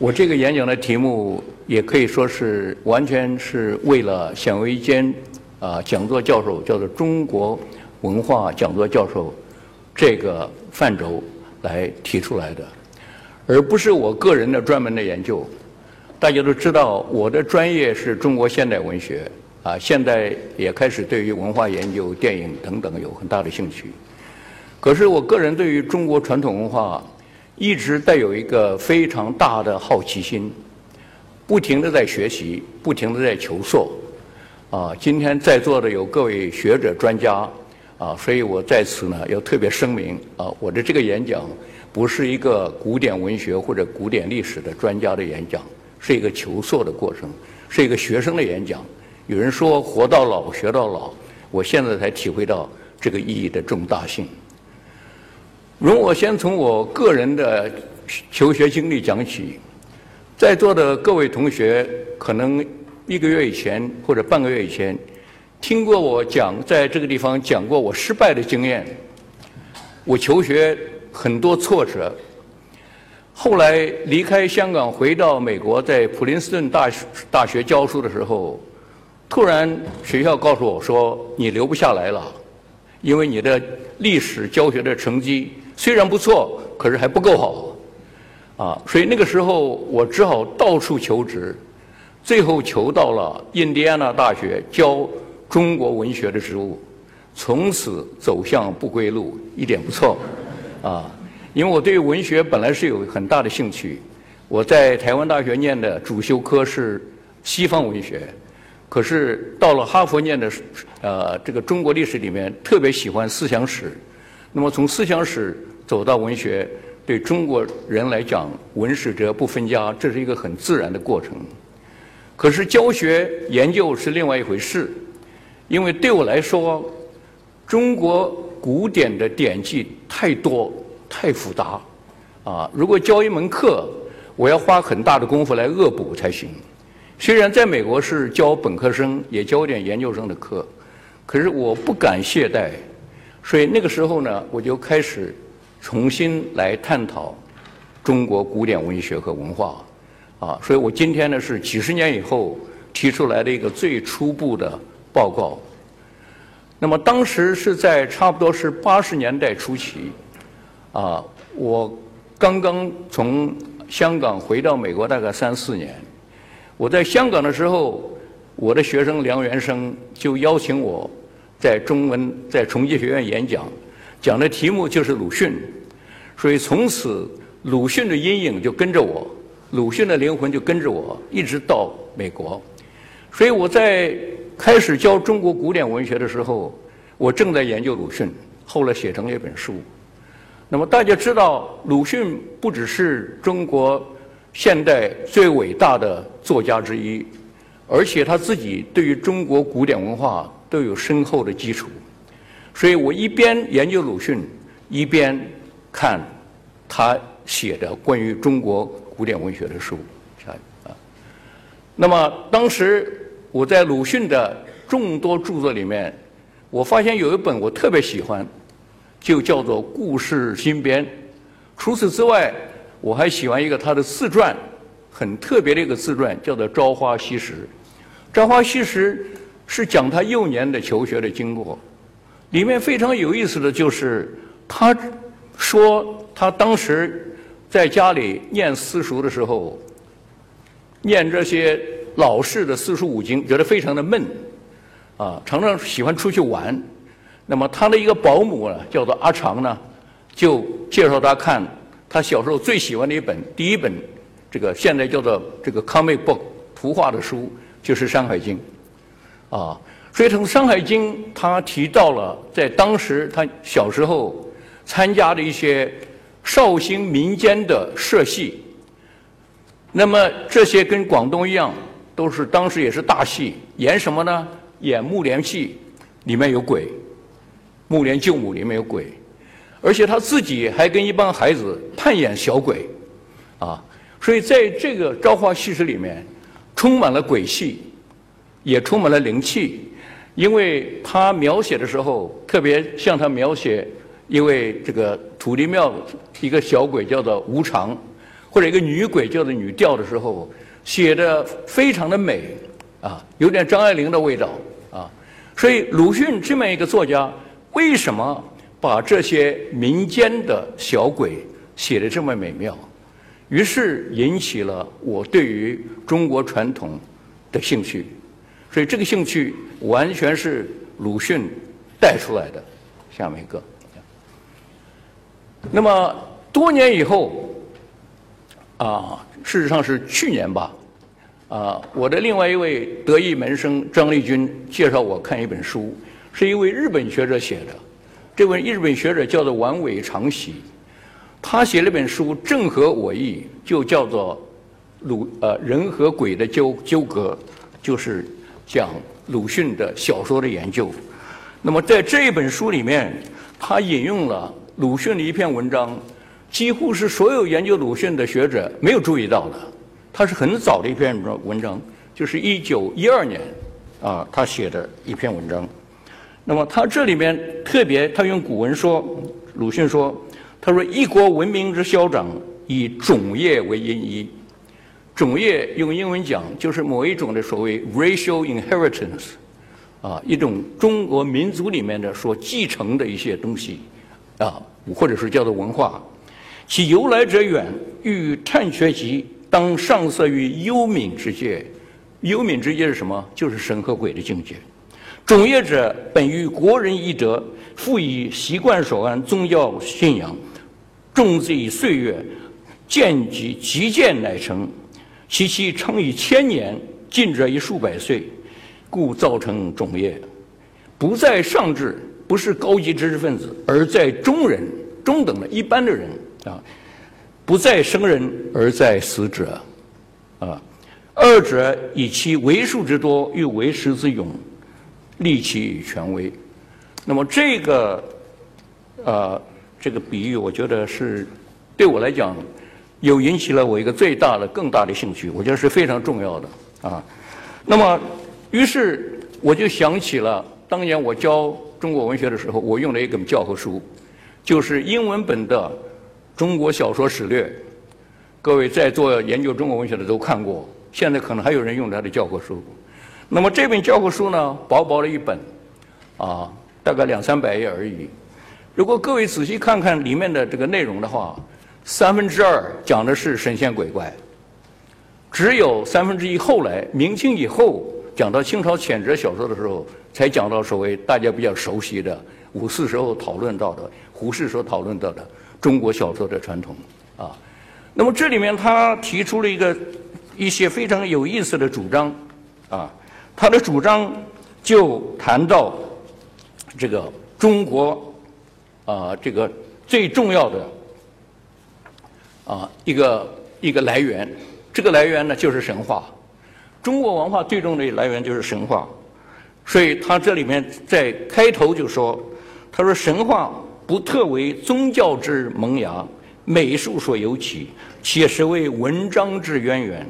我这个演讲的题目也可以说是完全是为了显微间啊讲座教授，叫做中国文化讲座教授这个范畴来提出来的，而不是我个人的专门的研究。大家都知道，我的专业是中国现代文学啊，现在也开始对于文化研究、电影等等有很大的兴趣。可是我个人对于中国传统文化一直带有一个非常大的好奇心，不停的在学习，不停的在求索。啊，今天在座的有各位学者专家啊，所以我在此呢要特别声明啊，我的这个演讲不是一个古典文学或者古典历史的专家的演讲。是一个求索的过程，是一个学生的演讲。有人说“活到老，学到老”，我现在才体会到这个意义的重大性。容我先从我个人的求学经历讲起。在座的各位同学，可能一个月以前或者半个月以前，听过我讲在这个地方讲过我失败的经验。我求学很多挫折。后来离开香港回到美国，在普林斯顿大学大学教书的时候，突然学校告诉我说：“你留不下来了，因为你的历史教学的成绩虽然不错，可是还不够好。”啊，所以那个时候我只好到处求职，最后求到了印第安纳大学教中国文学的职务，从此走向不归路，一点不错，啊。因为我对文学本来是有很大的兴趣，我在台湾大学念的主修科是西方文学，可是到了哈佛念的呃这个中国历史里面，特别喜欢思想史。那么从思想史走到文学，对中国人来讲，文史哲不分家，这是一个很自然的过程。可是教学研究是另外一回事，因为对我来说，中国古典的典籍太多。太复杂，啊！如果教一门课，我要花很大的功夫来恶补才行。虽然在美国是教本科生，也教点研究生的课，可是我不敢懈怠。所以那个时候呢，我就开始重新来探讨中国古典文学和文化，啊！所以我今天呢是几十年以后提出来的一个最初步的报告。那么当时是在差不多是八十年代初期。啊，我刚刚从香港回到美国，大概三四年。我在香港的时候，我的学生梁元生就邀请我在中文在重庆学院演讲，讲的题目就是鲁迅。所以从此，鲁迅的阴影就跟着我，鲁迅的灵魂就跟着我，一直到美国。所以我在开始教中国古典文学的时候，我正在研究鲁迅，后来写成了一本书。那么大家知道，鲁迅不只是中国现代最伟大的作家之一，而且他自己对于中国古典文化都有深厚的基础。所以我一边研究鲁迅，一边看他写的关于中国古典文学的书。啊，那么当时我在鲁迅的众多著作里面，我发现有一本我特别喜欢。就叫做《故事新编》。除此之外，我还喜欢一个他的自传，很特别的一个自传，叫做《朝花夕拾》。《朝花夕拾》是讲他幼年的求学的经过。里面非常有意思的就是，他说他当时在家里念私塾的时候，念这些老式的四书五经，觉得非常的闷，啊，常常喜欢出去玩。那么他的一个保姆啊，叫做阿长呢，就介绍他看他小时候最喜欢的一本第一本，这个现在叫做这个 comic book 图画的书，就是《山海经》，啊，所以从《山海经》他提到了在当时他小时候参加的一些绍兴民间的社戏，那么这些跟广东一样，都是当时也是大戏，演什么呢？演木莲戏，里面有鬼。木莲救母里面有鬼，而且他自己还跟一帮孩子扮演小鬼，啊，所以在这个《朝花夕拾》里面，充满了鬼气，也充满了灵气，因为他描写的时候，特别像他描写一位这个土地庙一个小鬼叫做无常，或者一个女鬼叫做女调的时候，写的非常的美，啊，有点张爱玲的味道，啊，所以鲁迅这么一个作家，为什么把这些民间的小鬼写的这么美妙？于是引起了我对于中国传统的兴趣，所以这个兴趣完全是鲁迅带出来的。下面一个，那么多年以后，啊，事实上是去年吧，啊，我的另外一位得意门生张立军介绍我看一本书，是一位日本学者写的，这位日本学者叫做丸尾长喜。他写了本书，正合我意，就叫做鲁呃人和鬼的纠纠葛，就是讲鲁迅的小说的研究。那么在这一本书里面，他引用了鲁迅的一篇文章，几乎是所有研究鲁迅的学者没有注意到的。他是很早的一篇文章，就是一九一二年啊，他写的一篇文章。那么他这里面特别，他用古文说，鲁迅说。他说：“一国文明之消长，以种业为因依。种业用英文讲，就是某一种的所谓 racial inheritance，啊，一种中国民族里面的所继承的一些东西，啊，或者是叫做文化。其由来者远，欲探学习，当上色于幽冥之界。幽冥之界是什么？就是神和鬼的境界。种业者本于国人一德，复以习惯所安宗教信仰。”种之以岁月，渐及极渐乃成，其期长以千年，近者以数百岁，故造成种业。不在上智，不是高级知识分子，而在中人、中等的一般的人啊。不在生人，而在死者，啊。二者以其为数之多，欲为时之勇，立其权威。那么这个，呃。这个比喻，我觉得是对我来讲，又引起了我一个最大的、更大的兴趣。我觉得是非常重要的啊。那么，于是我就想起了当年我教中国文学的时候，我用了一本教科书，就是英文本的《中国小说史略》。各位在做研究中国文学的都看过，现在可能还有人用它的教科书。那么这本教科书呢，薄薄的一本，啊，大概两三百页而已。如果各位仔细看看里面的这个内容的话，三分之二讲的是神仙鬼怪，只有三分之一后来明清以后讲到清朝谴责小说的时候，才讲到所谓大家比较熟悉的五四时候讨论到的胡适所讨论到的中国小说的传统啊。那么这里面他提出了一个一些非常有意思的主张啊，他的主张就谈到这个中国。啊，这个最重要的啊一个一个来源，这个来源呢就是神话。中国文化最终的来源就是神话，所以他这里面在开头就说，他说神话不特为宗教之萌芽，美术所由起，且实为文章之渊源。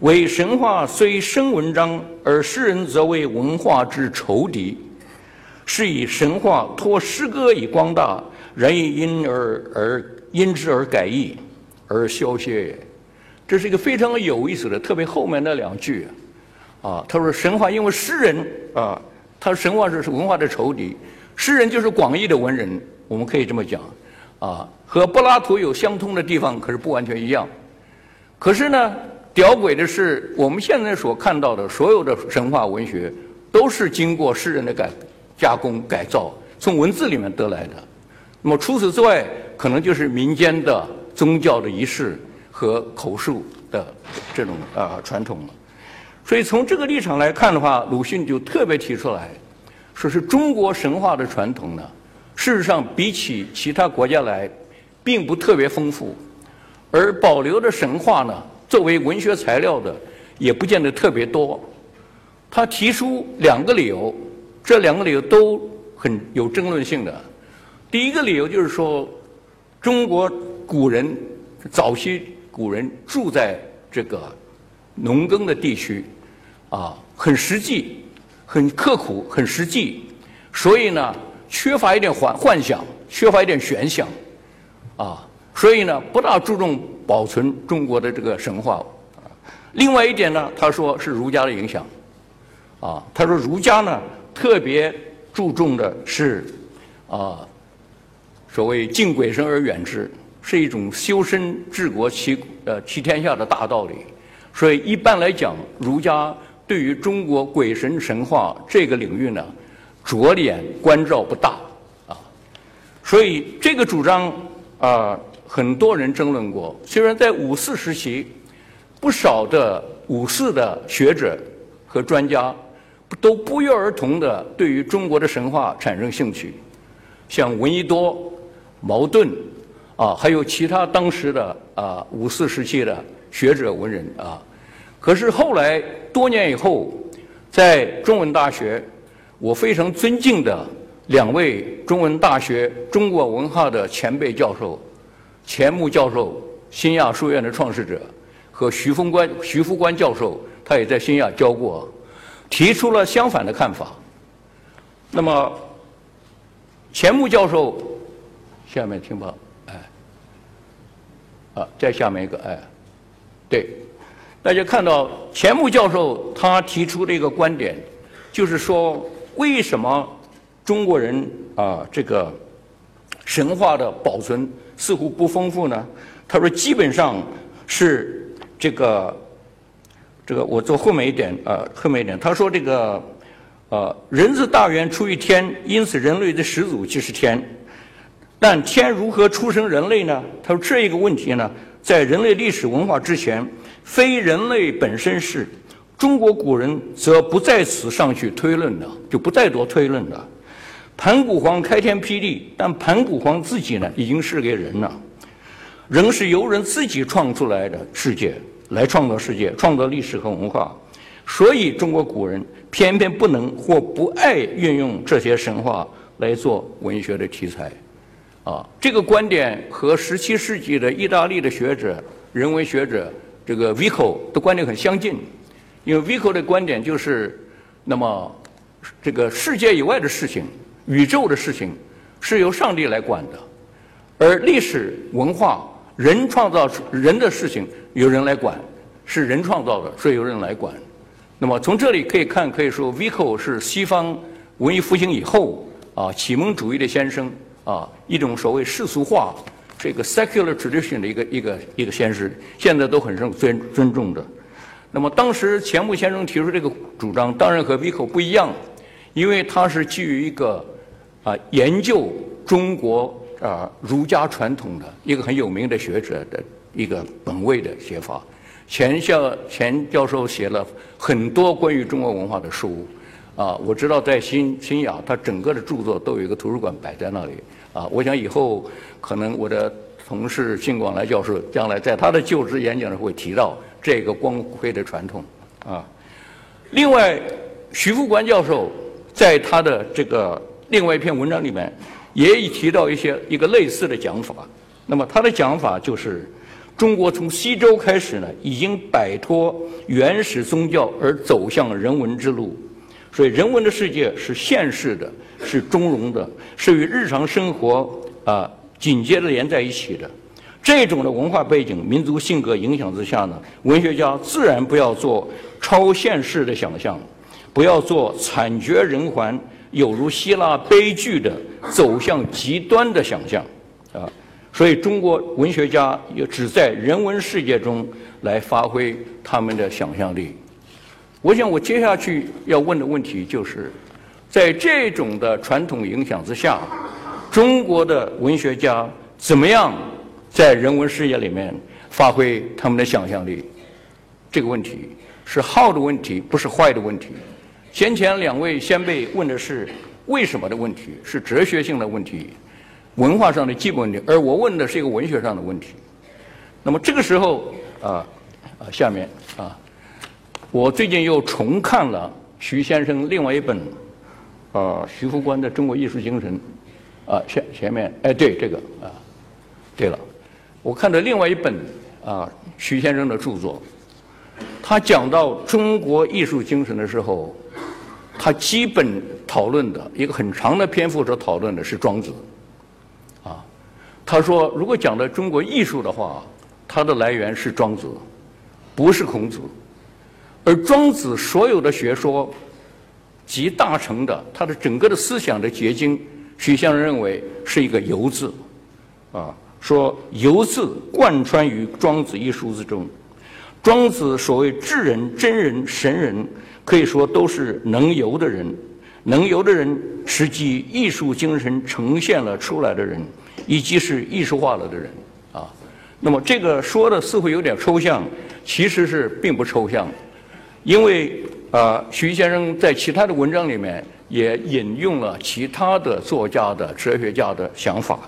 为神话虽生文章，而诗人则为文化之仇敌。是以神话托诗歌以光大，人亦因而而因之而改易，而消歇也。这是一个非常有意思的，特别后面那两句，啊，他说神话因为诗人啊，他神话是文化的仇敌，诗人就是广义的文人，我们可以这么讲，啊，和柏拉图有相通的地方，可是不完全一样。可是呢，屌诡的是，我们现在所看到的所有的神话文学，都是经过诗人的改。加工改造，从文字里面得来的。那么除此之外，可能就是民间的宗教的仪式和口述的这种啊传统了。所以从这个立场来看的话，鲁迅就特别提出来，说是中国神话的传统呢，事实上比起其他国家来，并不特别丰富，而保留的神话呢，作为文学材料的，也不见得特别多。他提出两个理由。这两个理由都很有争论性的。第一个理由就是说，中国古人早期古人住在这个农耕的地区，啊，很实际、很刻苦、很实际，所以呢，缺乏一点幻幻想，缺乏一点玄想，啊，所以呢，不大注重保存中国的这个神话。另外一点呢，他说是儒家的影响，啊，他说儒家呢特别注重的是啊，所谓敬鬼神而远之，是一种修身治国齐呃齐天下的大道理。所以一般来讲，儒家对于中国鬼神神话这个领域呢，着眼关照不大啊。所以这个主张啊，很多人争论过。虽然在五四时期。不少的五四的学者和专家都不约而同的对于中国的神话产生兴趣，像闻一多、茅盾啊，还有其他当时的啊五四时期的学者文人啊。可是后来多年以后，在中文大学，我非常尊敬的两位中文大学中国文化的前辈教授，钱穆教授，新亚书院的创始者。和徐峰关、徐福关教授，他也在新亚教过，提出了相反的看法。那么，钱穆教授，下面听吧，啊，再下面一个，哎，对，大家看到钱穆教授他提出的一个观点，就是说，为什么中国人啊这个神话的保存似乎不丰富呢？他说，基本上是。这个，这个我做后面一点啊，后面一点。他说这个，呃，人自大源出于天，因此人类的始祖就是天。但天如何出生人类呢？他说这一个问题呢，在人类历史文化之前，非人类本身是。中国古人则不在此上去推论的，就不再多推论了。盘古皇开天辟地，但盘古皇自己呢，已经是个人了。人是由人自己创出来的世界，来创造世界，创造历史和文化，所以中国古人偏偏不能或不爱运用这些神话来做文学的题材，啊，这个观点和十七世纪的意大利的学者、人文学者这个 Vico 的观点很相近，因为 Vico 的观点就是，那么这个世界以外的事情、宇宙的事情是由上帝来管的，而历史文化。人创造人的事情，有人来管，是人创造的，所以有人来管。那么从这里可以看，可以说 Vico 是西方文艺复兴以后啊启蒙主义的先生啊一种所谓世俗化这个 secular tradition 的一个一个一个先师，现在都很受尊尊重的。那么当时钱穆先生提出这个主张，当然和 Vico 不一样，因为他是基于一个啊研究中国。啊，儒家传统的一个很有名的学者的一个本位的写法，钱教钱教授写了很多关于中国文化的书，啊，我知道在新新雅，他整个的著作都有一个图书馆摆在那里，啊，我想以后可能我的同事辛广来教授将来在他的就职演讲上会提到这个光辉的传统，啊，另外，徐福观教授在他的这个另外一篇文章里面。也已提到一些一个类似的讲法，那么他的讲法就是，中国从西周开始呢，已经摆脱原始宗教而走向人文之路，所以人文的世界是现世的，是中庸的，是与日常生活啊紧接着连在一起的。这种的文化背景、民族性格影响之下呢，文学家自然不要做超现实的想象，不要做惨绝人寰。有如希腊悲剧的走向极端的想象，啊，所以中国文学家也只在人文世界中来发挥他们的想象力。我想我接下去要问的问题就是，在这种的传统影响之下，中国的文学家怎么样在人文世界里面发挥他们的想象力？这个问题是好的问题，不是坏的问题。先前两位先辈问的是为什么的问题，是哲学性的问题，文化上的基本问题，而我问的是一个文学上的问题。那么这个时候啊啊，下面啊，我最近又重看了徐先生另外一本啊徐福观的《中国艺术精神》啊前前面哎对这个啊对了，我看的另外一本啊徐先生的著作，他讲到中国艺术精神的时候。他基本讨论的一个很长的篇幅所讨论的是庄子，啊，他说如果讲到中国艺术的话，它的来源是庄子，不是孔子。而庄子所有的学说集大成的，他的整个的思想的结晶，许先生认为是一个“游”字，啊，说“游”字贯穿于庄子一书之中。庄子所谓智人、真人、神人，可以说都是能游的人。能游的人，实际艺术精神呈现了出来的人，以及是艺术化了的人。啊，那么这个说的似乎有点抽象，其实是并不抽象，因为啊，徐先生在其他的文章里面也引用了其他的作家的哲学家的想法。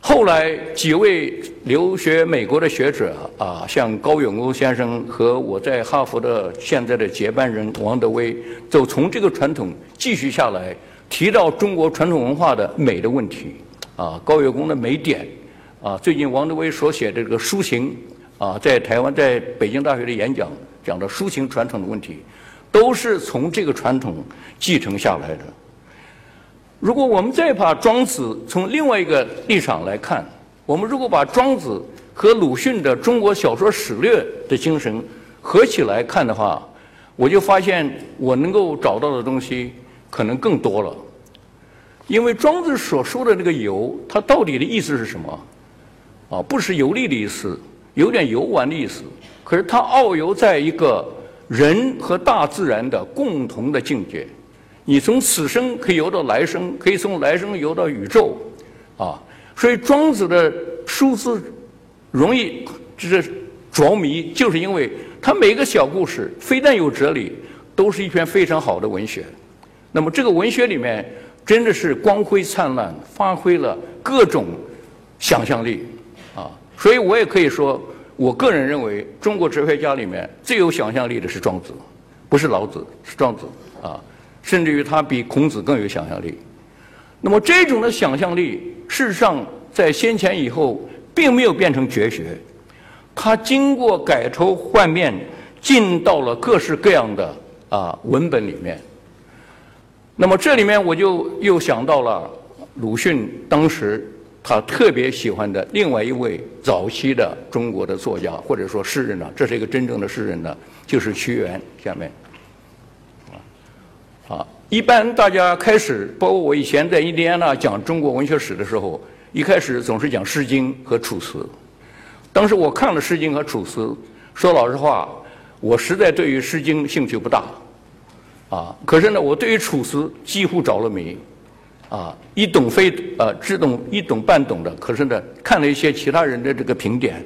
后来几位留学美国的学者啊，像高永欧先生和我在哈佛的现在的接班人王德威，就从这个传统继续下来，提到中国传统文化的美的问题啊，高永欧的美点啊，最近王德威所写的这个抒情啊，在台湾在北京大学的演讲讲的抒情传统的问题，都是从这个传统继承下来的。如果我们再把庄子从另外一个立场来看，我们如果把庄子和鲁迅的中国小说史略的精神合起来看的话，我就发现我能够找到的东西可能更多了。因为庄子所说的那个游，它到底的意思是什么？啊，不是游历的意思，有点游玩的意思。可是它遨游在一个人和大自然的共同的境界。你从此生可以游到来生，可以从来生游到宇宙，啊，所以庄子的书字容易就是着迷，就是因为他每个小故事非但有哲理，都是一篇非常好的文学。那么这个文学里面真的是光辉灿烂，发挥了各种想象力，啊，所以我也可以说，我个人认为中国哲学家里面最有想象力的是庄子，不是老子，是庄子，啊。甚至于他比孔子更有想象力。那么这种的想象力，事实上在先前以后并没有变成绝学，它经过改头换面，进到了各式各样的啊文本里面。那么这里面我就又想到了鲁迅当时他特别喜欢的另外一位早期的中国的作家或者说诗人呢，这是一个真正的诗人呢，就是屈原。下面。啊，一般大家开始，包括我以前在印第安纳讲中国文学史的时候，一开始总是讲《诗经》和《楚辞》。当时我看了《诗经》和《楚辞》，说老实话，我实在对于《诗经》兴趣不大。啊，可是呢，我对于《楚辞》几乎着了迷。啊，一懂非呃，只懂一懂半懂的，可是呢，看了一些其他人的这个评点，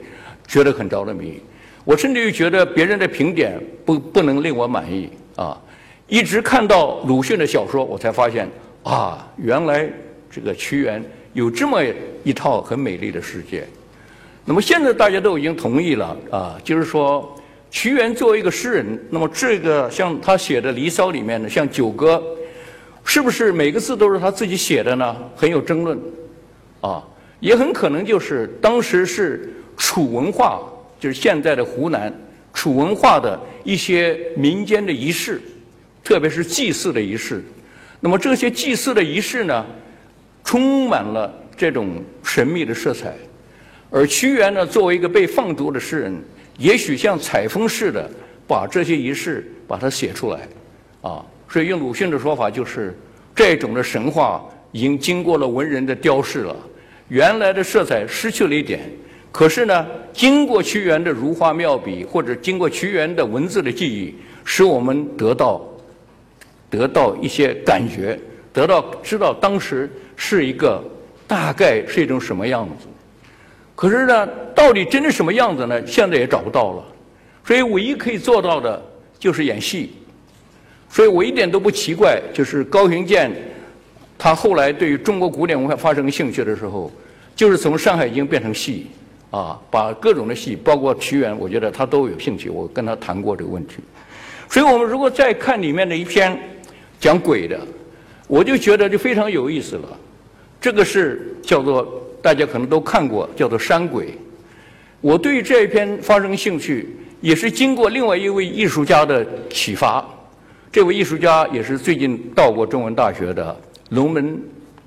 觉得很着了迷。我甚至于觉得别人的评点不不能令我满意啊。一直看到鲁迅的小说，我才发现啊，原来这个屈原有这么一套很美丽的世界。那么现在大家都已经同意了啊，就是说屈原作为一个诗人，那么这个像他写的《离骚》里面的像《九歌》，是不是每个字都是他自己写的呢？很有争论啊，也很可能就是当时是楚文化，就是现在的湖南楚文化的一些民间的仪式。特别是祭祀的仪式，那么这些祭祀的仪式呢，充满了这种神秘的色彩。而屈原呢，作为一个被放逐的诗人，也许像采风似的把这些仪式把它写出来，啊，所以用鲁迅的说法就是，这种的神话已经经过了文人的雕饰了，原来的色彩失去了一点，可是呢，经过屈原的如花妙笔，或者经过屈原的文字的记忆，使我们得到。得到一些感觉，得到知道当时是一个大概是一种什么样子。可是呢，到底真的什么样子呢？现在也找不到了。所以唯一可以做到的就是演戏。所以我一点都不奇怪，就是高行健他后来对于中国古典文化发生兴趣的时候，就是从《山海经》变成戏啊，把各种的戏，包括屈原，我觉得他都有兴趣。我跟他谈过这个问题。所以我们如果再看里面的一篇。讲鬼的，我就觉得就非常有意思了。这个是叫做大家可能都看过，叫做《山鬼》。我对这一篇发生兴趣，也是经过另外一位艺术家的启发。这位艺术家也是最近到过中文大学的龙门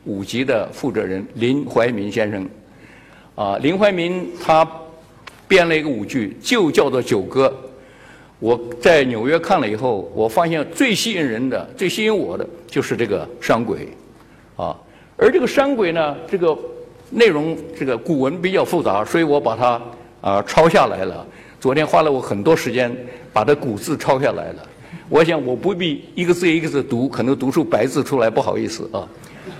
舞集的负责人林怀民先生。啊，林怀民他编了一个舞剧，就叫做《九歌》。我在纽约看了以后，我发现最吸引人的、最吸引我的就是这个山鬼，啊，而这个山鬼呢，这个内容这个古文比较复杂，所以我把它啊抄下来了。昨天花了我很多时间把这古字抄下来了。我想我不必一个字一个字读，可能读出白字出来，不好意思啊，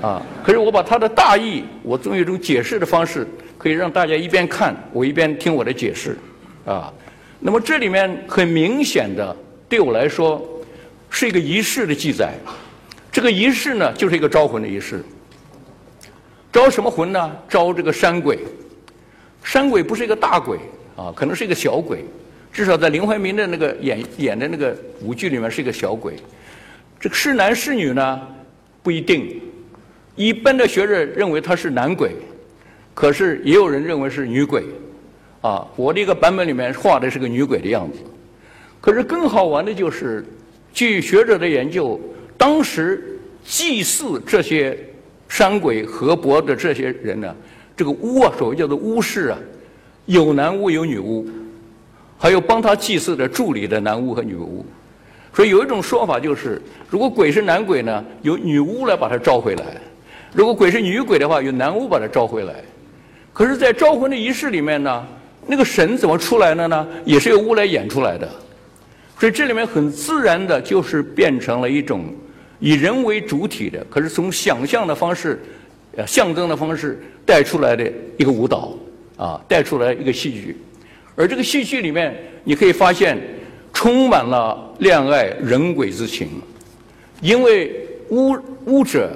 啊，可是我把它的大意，我用一种解释的方式，可以让大家一边看我一边听我的解释，啊。那么这里面很明显的，对我来说是一个仪式的记载。这个仪式呢，就是一个招魂的仪式。招什么魂呢？招这个山鬼。山鬼不是一个大鬼啊，可能是一个小鬼。至少在林怀民的那个演演的那个舞剧里面是一个小鬼。这个是男是女呢？不一定。一般的学者认为他是男鬼，可是也有人认为是女鬼。啊，我这个版本里面画的是个女鬼的样子，可是更好玩的就是，据学者的研究，当时祭祀这些山鬼河伯的这些人呢，这个巫啊，所谓叫做巫师啊，有男巫有女巫，还有帮他祭祀的助理的男巫和女巫，所以有一种说法就是，如果鬼是男鬼呢，由女巫来把他召回来；如果鬼是女鬼的话，由男巫把他召回来。可是，在招魂的仪式里面呢？那个神怎么出来的呢？也是由巫来演出来的，所以这里面很自然的，就是变成了一种以人为主体的，可是从想象的方式、象征的方式带出来的一个舞蹈啊，带出来一个戏剧。而这个戏剧里面，你可以发现充满了恋爱人鬼之情，因为巫巫者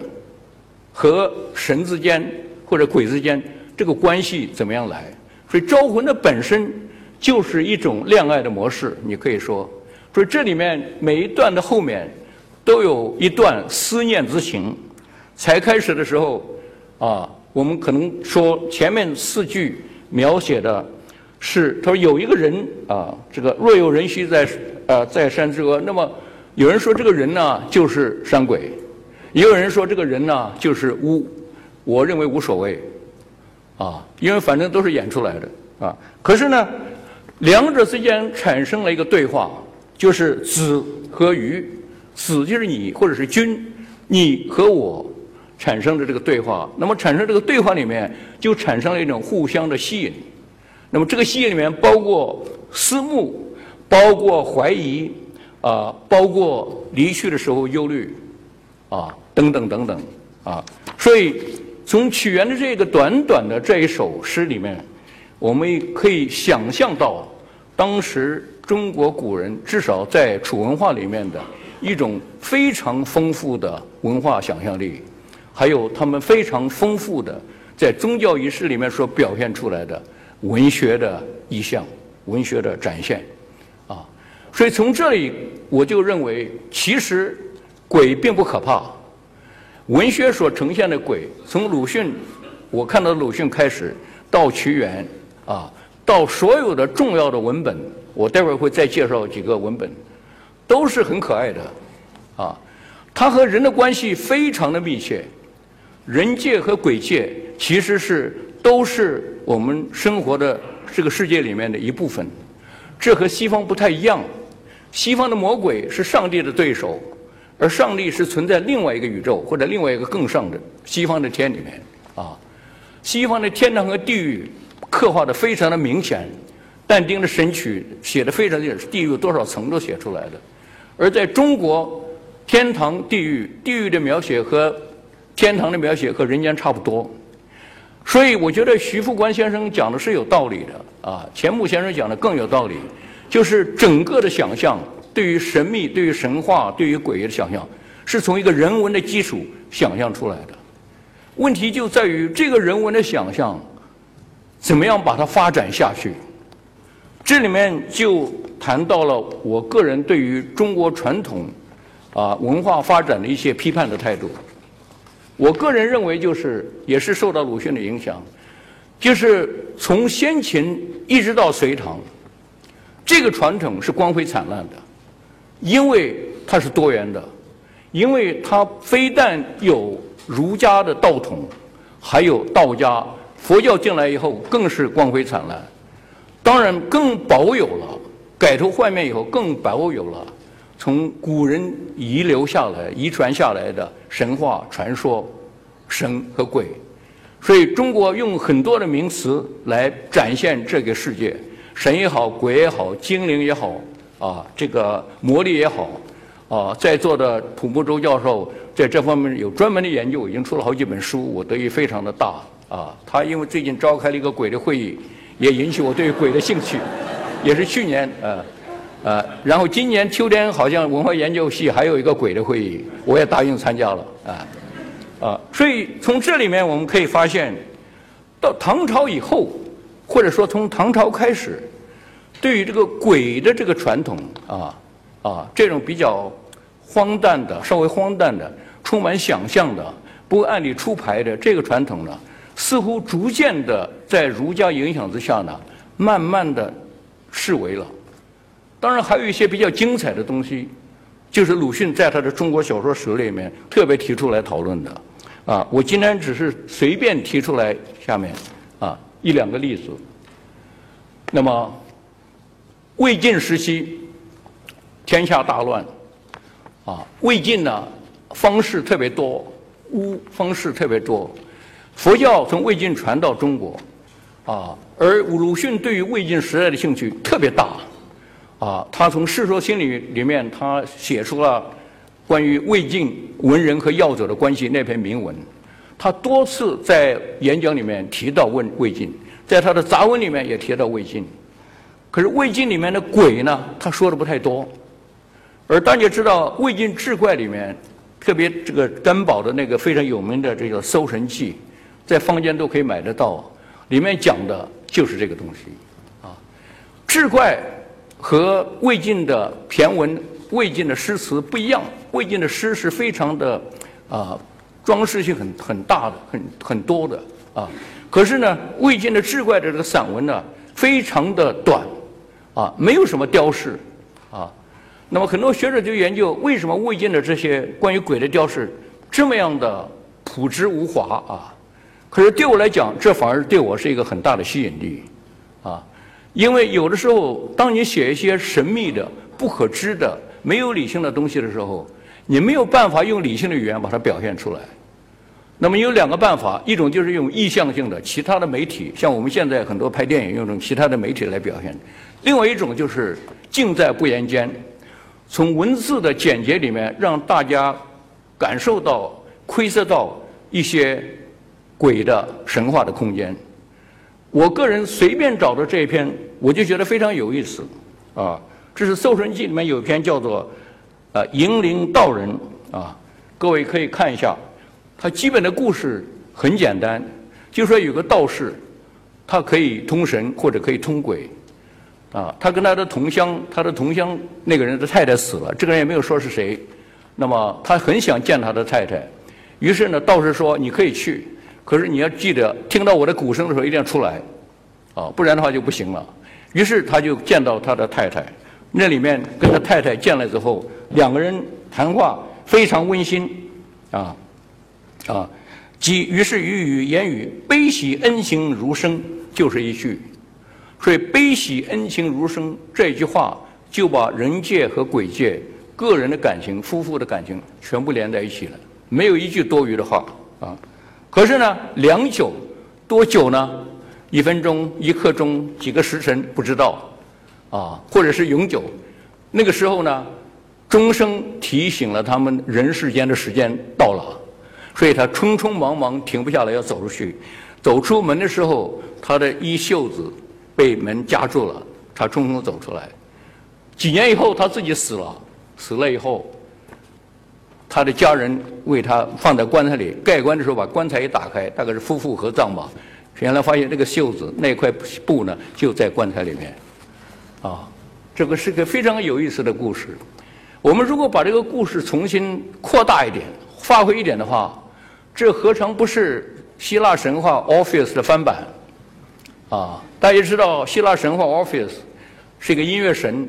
和神之间或者鬼之间这个关系怎么样来？所以招魂的本身就是一种恋爱的模式，你可以说，所以这里面每一段的后面都有一段思念之情。才开始的时候，啊，我们可能说前面四句描写的是，他说有一个人啊，这个若有人须在呃在山之阿，那么有人说这个人呢就是山鬼，也有人说这个人呢就是巫，我认为无所谓。啊，因为反正都是演出来的啊。可是呢，两者之间产生了一个对话，就是子和鱼，子就是你或者是君，你和我产生的这个对话。那么产生这个对话里面，就产生了一种互相的吸引。那么这个系列里面包括思慕，包括怀疑，啊，包括离去的时候忧虑，啊，等等等等，啊，所以。从起源的这个短短的这一首诗里面，我们可以想象到，当时中国古人至少在楚文化里面的一种非常丰富的文化想象力，还有他们非常丰富的在宗教仪式里面所表现出来的文学的意象、文学的展现，啊，所以从这里我就认为，其实鬼并不可怕。文学所呈现的鬼，从鲁迅，我看到鲁迅开始，到屈原，啊，到所有的重要的文本，我待会儿会再介绍几个文本，都是很可爱的，啊，它和人的关系非常的密切，人界和鬼界其实是都是我们生活的这个世界里面的一部分，这和西方不太一样，西方的魔鬼是上帝的对手。而上帝是存在另外一个宇宙或者另外一个更上的西方的天里面啊，西方的天堂和地狱刻画的非常的明显，但丁的《神曲》写的非常的地狱多少层都写出来的，而在中国，天堂、地狱、地狱的描写和天堂的描写和人间差不多，所以我觉得徐复观先生讲的是有道理的啊，钱穆先生讲的更有道理，就是整个的想象。对于神秘、对于神话、对于鬼的想象，是从一个人文的基础想象出来的。问题就在于这个人文的想象，怎么样把它发展下去？这里面就谈到了我个人对于中国传统啊文化发展的一些批判的态度。我个人认为，就是也是受到鲁迅的影响，就是从先秦一直到隋唐，这个传统是光辉灿烂的。因为它是多元的，因为它非但有儒家的道统，还有道家、佛教进来以后更是光辉灿烂。当然更保有了改头换面以后更保有了从古人遗留下来、遗传下来的神话传说、神和鬼。所以中国用很多的名词来展现这个世界，神也好，鬼也好，精灵也好，啊，这个魔力也好，啊，在座的土木周教授在这方面有专门的研究，已经出了好几本书，我得益非常的大。啊，他因为最近召开了一个鬼的会议，也引起我对鬼的兴趣，也是去年，呃，呃，然后今年秋天好像文化研究系还有一个鬼的会议，我也答应参加了，啊。啊，所以从这里面我们可以发现，到唐朝以后，或者说从唐朝开始，对于这个鬼的这个传统啊啊，这种比较荒诞的、稍微荒诞的、充满想象的、不按理出牌的这个传统呢，似乎逐渐的在儒家影响之下呢，慢慢的式微了。当然，还有一些比较精彩的东西，就是鲁迅在他的《中国小说史》里面特别提出来讨论的。啊，我今天只是随便提出来下面啊一两个例子。那么魏晋时期天下大乱，啊，魏晋呢方式特别多，巫方式特别多，佛教从魏晋传到中国，啊，而鲁迅对于魏晋时代的兴趣特别大，啊，他从《世说新语》里面他写出了。关于魏晋文人和药者的关系那篇铭文，他多次在演讲里面提到问魏晋，在他的杂文里面也提到魏晋。可是魏晋里面的鬼呢，他说的不太多。而大家知道魏晋志怪里面，特别这个干宝的那个非常有名的这个《搜神记》，在坊间都可以买得到，里面讲的就是这个东西。啊，志怪和魏晋的骈文。魏晋的诗词不一样，魏晋的诗是非常的啊，装饰性很很大的，很很多的啊。可是呢，魏晋的志怪的这个散文呢，非常的短啊，没有什么雕饰啊。那么很多学者就研究，为什么魏晋的这些关于鬼的雕饰这么样的朴质无华啊？可是对我来讲，这反而对我是一个很大的吸引力，因为有的时候，当你写一些神秘的、不可知的。没有理性的东西的时候，你没有办法用理性的语言把它表现出来。那么有两个办法，一种就是用意象性的，其他的媒体，像我们现在很多拍电影用这种其他的媒体来表现；另外一种就是尽在不言间，从文字的简洁里面让大家感受到、窥测到一些鬼的神话的空间。我个人随便找的这一篇，我就觉得非常有意思，啊。这是《搜神记》里面有一篇叫做“呃银铃道人”啊，各位可以看一下。他基本的故事很简单，就说有个道士，他可以通神或者可以通鬼啊。他跟他的同乡，他的同乡那个人的太太死了，这个人也没有说是谁。那么他很想见他的太太，于是呢，道士说：“你可以去，可是你要记得听到我的鼓声的时候一定要出来啊，不然的话就不行了。”于是他就见到他的太太。那里面跟他太太见了之后，两个人谈话非常温馨，啊，啊，即于是语语言语悲喜恩情如生，就是一句，所以悲喜恩情如生这句话就把人界和鬼界个人的感情、夫妇的感情全部连在一起了，没有一句多余的话啊。可是呢，良久多久呢？一分钟、一刻钟、几个时辰不知道。啊，或者是永久，那个时候呢，钟声提醒了他们人世间的时间到了，所以他匆匆忙忙停不下来要走出去，走出门的时候，他的衣袖子被门夹住了，他匆匆走出来。几年以后他自己死了，死了以后，他的家人为他放在棺材里，盖棺的时候把棺材一打开，大概是夫妇合葬吧，原来发现那个袖子那块布呢就在棺材里面。啊，这个是个非常有意思的故事。我们如果把这个故事重新扩大一点、发挥一点的话，这何尝不是希腊神话 Orpheus 的翻版？啊，大家知道希腊神话 Orpheus 是一个音乐神。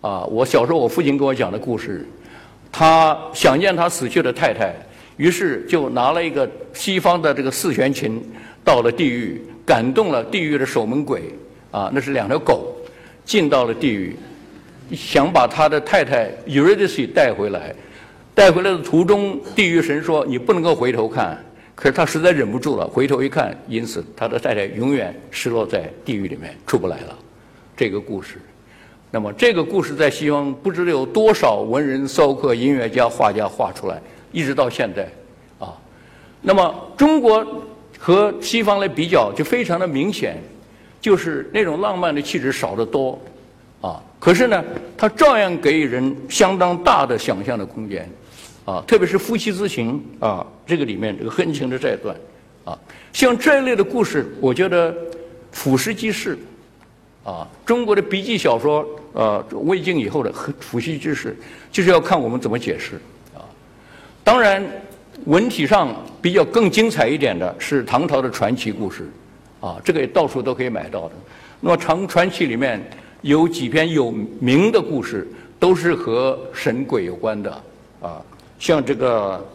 啊，我小时候我父亲给我讲的故事，他想念他死去的太太，于是就拿了一个西方的这个四弦琴，到了地狱，感动了地狱的守门鬼。啊，那是两条狗进到了地狱，想把他的太太 Eurydice 带回来。带回来的途中，地狱神说：“你不能够回头看。”可是他实在忍不住了，回头一看，因此他的太太永远失落在地狱里面，出不来了。这个故事，那么这个故事在西方不知道有多少文人、骚客、音乐家、画家画出来，一直到现在，啊，那么中国和西方来比较，就非常的明显，就是那种浪漫的气质少得多，啊，可是呢，它照样给予人相当大的想象的空间。啊，特别是夫妻之情啊，这个里面这个恨情的这一段，啊，像这一类的故事，我觉得俯拾即是，啊，中国的笔记小说，呃，魏晋以后的俯拾即是，就是要看我们怎么解释，啊，当然文体上比较更精彩一点的是唐朝的传奇故事，啊，这个也到处都可以买到的。那么长传奇里面有几篇有名的故事，都是和神鬼有关的，啊。像这个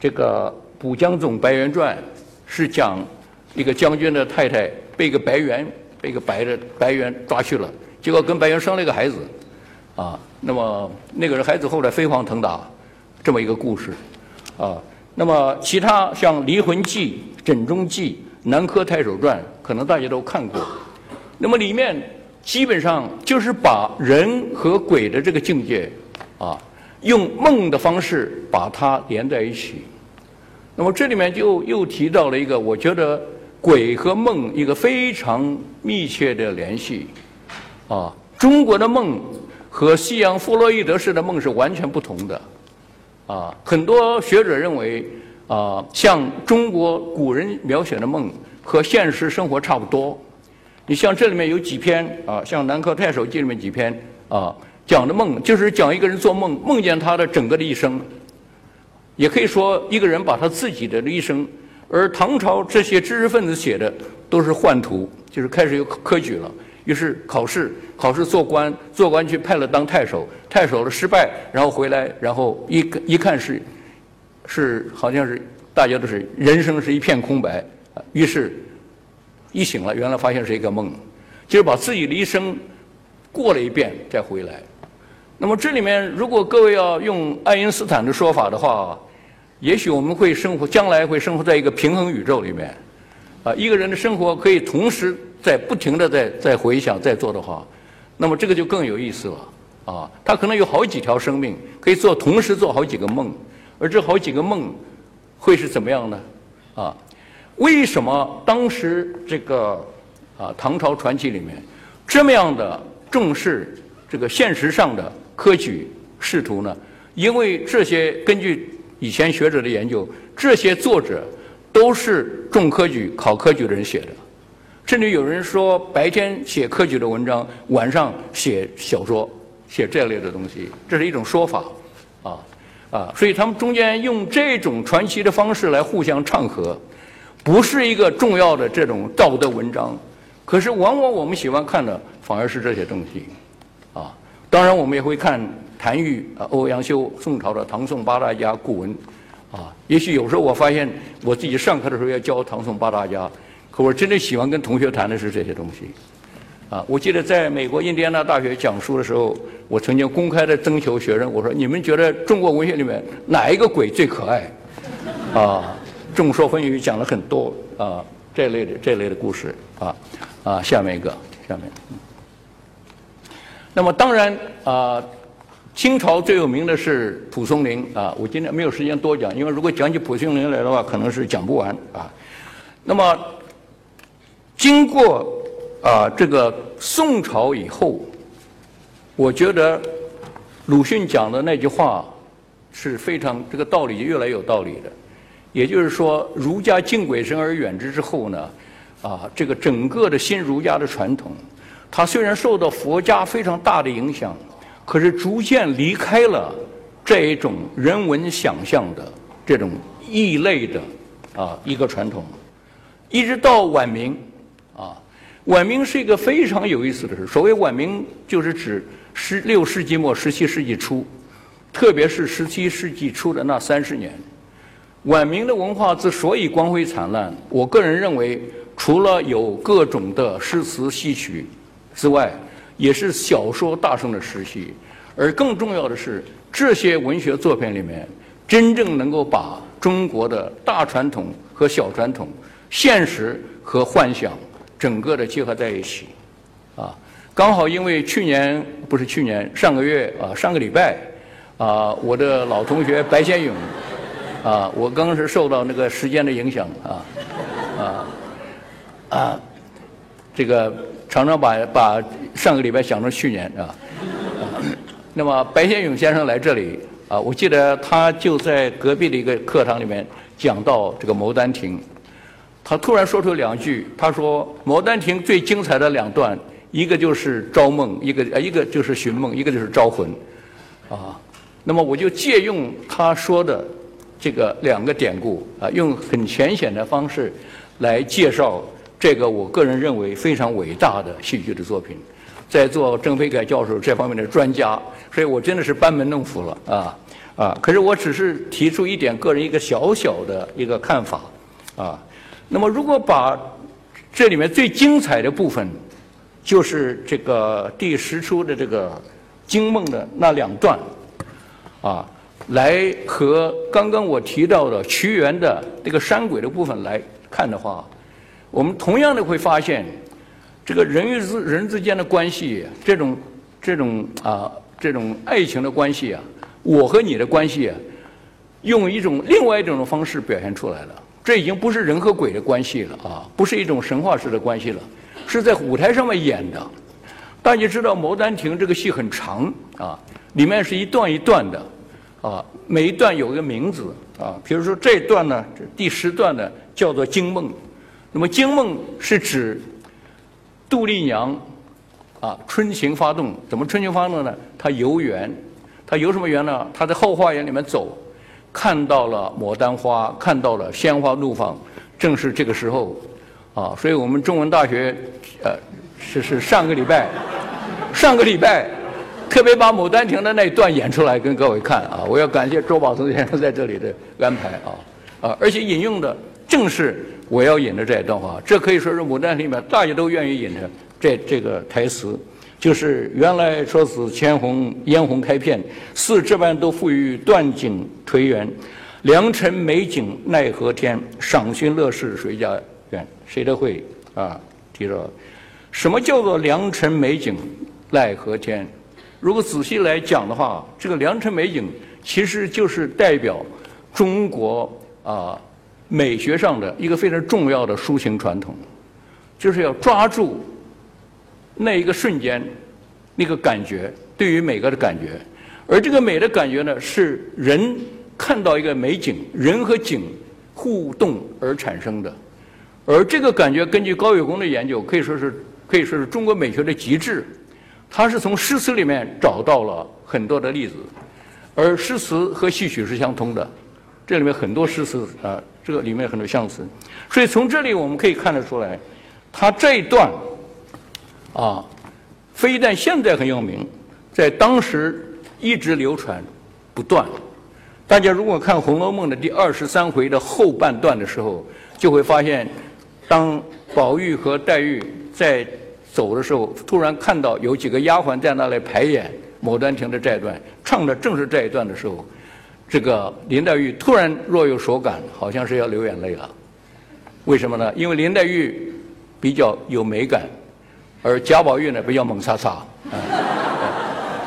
这个《补江总白猿传》，是讲一个将军的太太被一个白猿被一个白的白猿抓去了，结果跟白猿生了一个孩子，啊，那么那个人孩子后来飞黄腾达，这么一个故事，啊，那么其他像《离魂记》《枕中记》《南柯太守传》，可能大家都看过，那么里面基本上就是把人和鬼的这个境界，啊。用梦的方式把它连在一起，那么这里面就又提到了一个，我觉得鬼和梦一个非常密切的联系，啊，中国的梦和西洋弗洛伊德式的梦是完全不同的，啊，很多学者认为，啊，像中国古人描写的梦和现实生活差不多，你像这里面有几篇啊，像《南柯太守记》里面几篇啊。讲的梦就是讲一个人做梦，梦见他的整个的一生，也可以说一个人把他自己的一生。而唐朝这些知识分子写的都是幻图，就是开始有科举了，于是考试，考试做官，做官去派了当太守，太守了失败，然后回来，然后一一看是，是好像是大家都是人生是一片空白，于是，一醒了，原来发现是一个梦，就是把自己的一生过了一遍再回来。那么这里面，如果各位要用爱因斯坦的说法的话，也许我们会生活，将来会生活在一个平衡宇宙里面。啊，一个人的生活可以同时在不停的在在回想在做的话，那么这个就更有意思了。啊，他可能有好几条生命，可以做同时做好几个梦，而这好几个梦会是怎么样呢？啊，为什么当时这个啊唐朝传奇里面这么样的重视这个现实上的？科举仕途呢？因为这些根据以前学者的研究，这些作者都是中科举、考科举的人写的。甚至有人说，白天写科举的文章，晚上写小说，写这类的东西，这是一种说法，啊啊，所以他们中间用这种传奇的方式来互相唱和，不是一个重要的这种道德文章。可是往往我们喜欢看的反而是这些东西，啊。当然，我们也会看谭玉、啊欧阳修宋朝的唐宋八大家古文，啊，也许有时候我发现我自己上课的时候要教唐宋八大家，可我真的喜欢跟同学谈的是这些东西，啊，我记得在美国印第安纳大学讲书的时候，我曾经公开的征求学生，我说你们觉得中国文学里面哪一个鬼最可爱？啊，众说纷纭，讲了很多啊这类的这类的故事，啊啊，下面一个，下面。那么当然啊，清朝最有名的是蒲松龄啊。我今天没有时间多讲，因为如果讲起蒲松龄来的话，可能是讲不完啊。那么经过啊这个宋朝以后，我觉得鲁迅讲的那句话是非常这个道理越来越有道理的。也就是说，儒家敬鬼神而远之之后呢，啊，这个整个的新儒家的传统。它虽然受到佛家非常大的影响，可是逐渐离开了这一种人文想象的这种异类的啊一个传统，一直到晚明啊，晚明是一个非常有意思的事。所谓晚明，就是指十六世纪末、十七世纪初，特别是十七世纪初的那三十年。晚明的文化之所以光辉灿烂，我个人认为除了有各种的诗词戏曲之外，也是小说大圣的时期。而更重要的是，这些文学作品里面，真正能够把中国的大传统和小传统、现实和幻想整个的结合在一起。啊，刚好因为去年不是去年，上个月啊，上个礼拜，啊，我的老同学白先勇，啊，我刚是受到那个时间的影响啊，啊，啊，这个常常把把上个礼拜想成去年啊，那么白先勇先生来这里啊，我记得他就在隔壁的一个课堂里面讲到这个《牡丹亭》，他突然说出两句，他说《牡丹亭》最精彩的两段。一个就是招梦，一个呃一个就是寻梦，一个就是招魂，啊，那么我就借用他说的这个两个典故啊，用很浅显的方式来介绍这个我个人认为非常伟大的戏剧的作品。在做郑飞凯教授这方面的专家，所以我真的是班门弄斧了啊啊！可是我只是提出一点个人一个小小的一个看法啊。那么如果把这里面最精彩的部分。就是这个第十出的这个惊梦的那两段，啊，来和刚刚我提到的屈原的这个山鬼的部分来看的话，我们同样的会发现，这个人与人之间的关系，这种这种啊这种爱情的关系啊，我和你的关系啊，用一种另外一种的方式表现出来了。这已经不是人和鬼的关系了啊，不是一种神话式的关系了。是在舞台上面演的，大家知道《牡丹亭》这个戏很长啊，里面是一段一段的，啊，每一段有个名字啊，比如说这一段呢，第十段呢叫做惊梦，那么惊梦是指杜丽娘啊春情发动，怎么春情发动呢？她游园，她游什么园呢？她在后花园里面走，看到了牡丹花，看到了鲜花怒放，正是这个时候。啊，所以我们中文大学，呃，是是上个礼拜，上个礼拜，特别把《牡丹亭》的那一段演出来跟各位看啊。我要感谢周宝松先生在这里的安排啊啊，而且引用的正是我要引的这一段话，这可以说是《牡丹亭》里面大家都愿意引的这这个台词，就是原来说是千红嫣红开片，似这般都付与断井颓垣，良辰美景奈何天，赏心乐事谁家院？谁都会啊提到，什么叫做良辰美景奈何天？如果仔细来讲的话，这个良辰美景其实就是代表中国啊美学上的一个非常重要的抒情传统，就是要抓住那一个瞬间那个感觉，对于每个的感觉，而这个美的感觉呢，是人看到一个美景，人和景互动而产生的。而这个感觉，根据高伟公的研究，可以说是可以说是中国美学的极致。他是从诗词里面找到了很多的例子，而诗词和戏曲是相通的。这里面很多诗词啊，这个里面很多相似。所以从这里我们可以看得出来，他这一段啊，非但现在很有名，在当时一直流传不断。大家如果看《红楼梦》的第二十三回的后半段的时候，就会发现。当宝玉和黛玉在走的时候，突然看到有几个丫鬟在那里排演《牡丹亭》的这一段，唱的正是这一段的时候，这个林黛玉突然若有所感，好像是要流眼泪了。为什么呢？因为林黛玉比较有美感，而贾宝玉呢比较猛擦擦，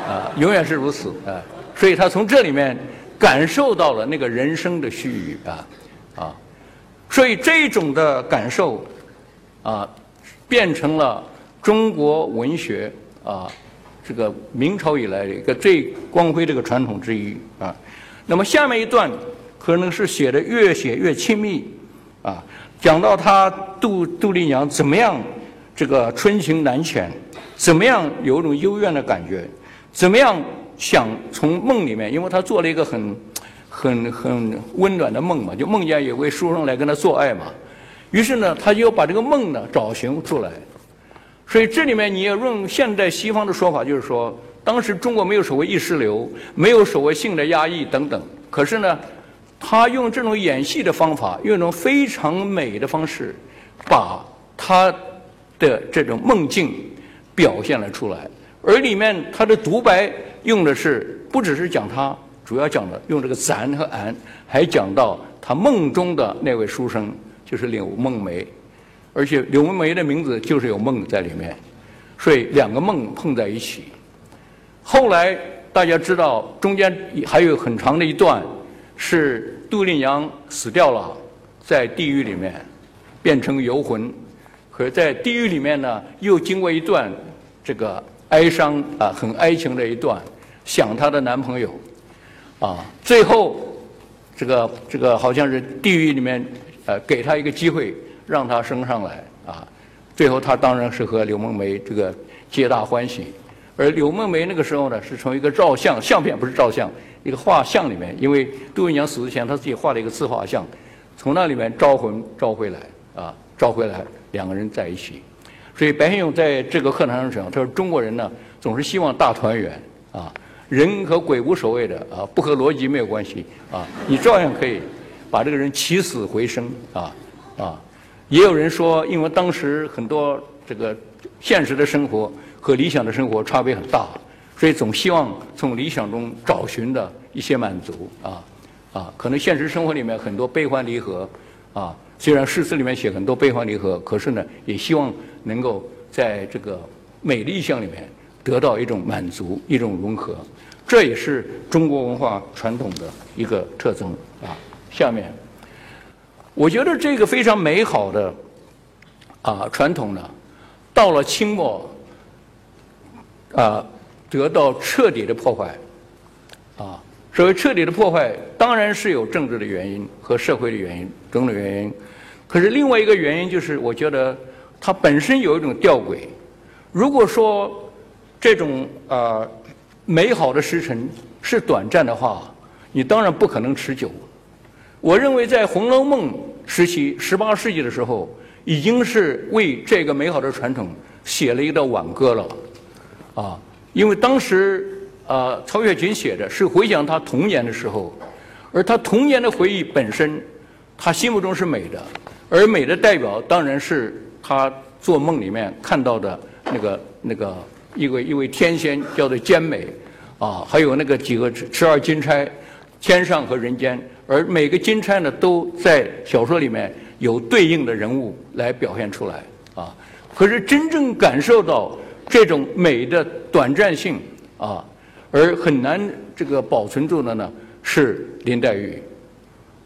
啊，永远是如此啊。所以他从这里面感受到了那个人生的须臾啊，啊。所以这种的感受，啊，变成了中国文学啊，这个明朝以来的一个最光辉这个传统之一啊。那么下面一段可能是写的越写越亲密啊，讲到他杜杜丽娘怎么样这个春情难遣，怎么样有一种幽怨的感觉，怎么样想从梦里面，因为他做了一个很。很很温暖的梦嘛，就梦见有位书生来跟他做爱嘛，于是呢，他就把这个梦呢找寻出来。所以这里面你要用现代西方的说法，就是说，当时中国没有所谓意识流，没有所谓性的压抑等等。可是呢，他用这种演戏的方法，用一种非常美的方式，把他的这种梦境表现了出来，而里面他的独白用的是不只是讲他，主要讲的用这个咱和俺，还讲到他梦中的那位书生就是柳梦梅，而且柳梦梅的名字就是有梦在里面，所以两个梦碰在一起。后来大家知道，中间还有很长的一段是杜丽娘死掉了，在地狱里面变成游魂，可在地狱里面呢，又经过一段这个哀伤啊，很哀情的一段，想她的男朋友，啊，最后这个这个好像是地狱里面呃给她一个机会，让她升上来啊，最后她当然是和柳梦梅这个皆大欢喜。而柳梦梅那个时候呢，是从一个照相相片，不是照相，一个画像里面，因为杜丽娘死之前，她自己画了一个自画像，从那里面招魂招回来，啊，招回来，两个人在一起。所以白先勇在这个课堂上讲，他说中国人呢总是希望大团圆，啊，人和鬼无所谓的，啊，不和逻辑没有关系，啊，你照样可以把这个人起死回生，啊，啊，也有人说，因为当时很多这个现实的生活。和理想的生活差别很大，所以总希望从理想中找寻的一些满足啊啊，可能现实生活里面很多悲欢离合啊，虽然诗词里面写很多悲欢离合，可是呢，也希望能够在这个美的意象里面得到一种满足，一种融合，这也是中国文化传统的一个特征啊。下面，我觉得这个非常美好的啊传统呢，到了清末。啊，得到彻底的破坏，啊，所谓彻底的破坏，当然是有政治的原因和社会的原因等等原因。可是另外一个原因就是，我觉得它本身有一种吊诡。如果说这种啊美好的时辰是短暂的话，你当然不可能持久。我认为在《红楼梦》时期，十八世纪的时候，已经是为这个美好的传统写了一道挽歌了。啊，因为当时啊，曹雪芹写的是回想他童年的时候，而他童年的回忆本身，他心目中是美的，而美的代表当然是他做梦里面看到的那个那个一位一位天仙叫做兼美，啊，还有那个几个十二金钗，天上和人间，而每个金钗呢都在小说里面有对应的人物来表现出来，啊，可是真正感受到。这种美的短暂性啊，而很难这个保存住的呢，是林黛玉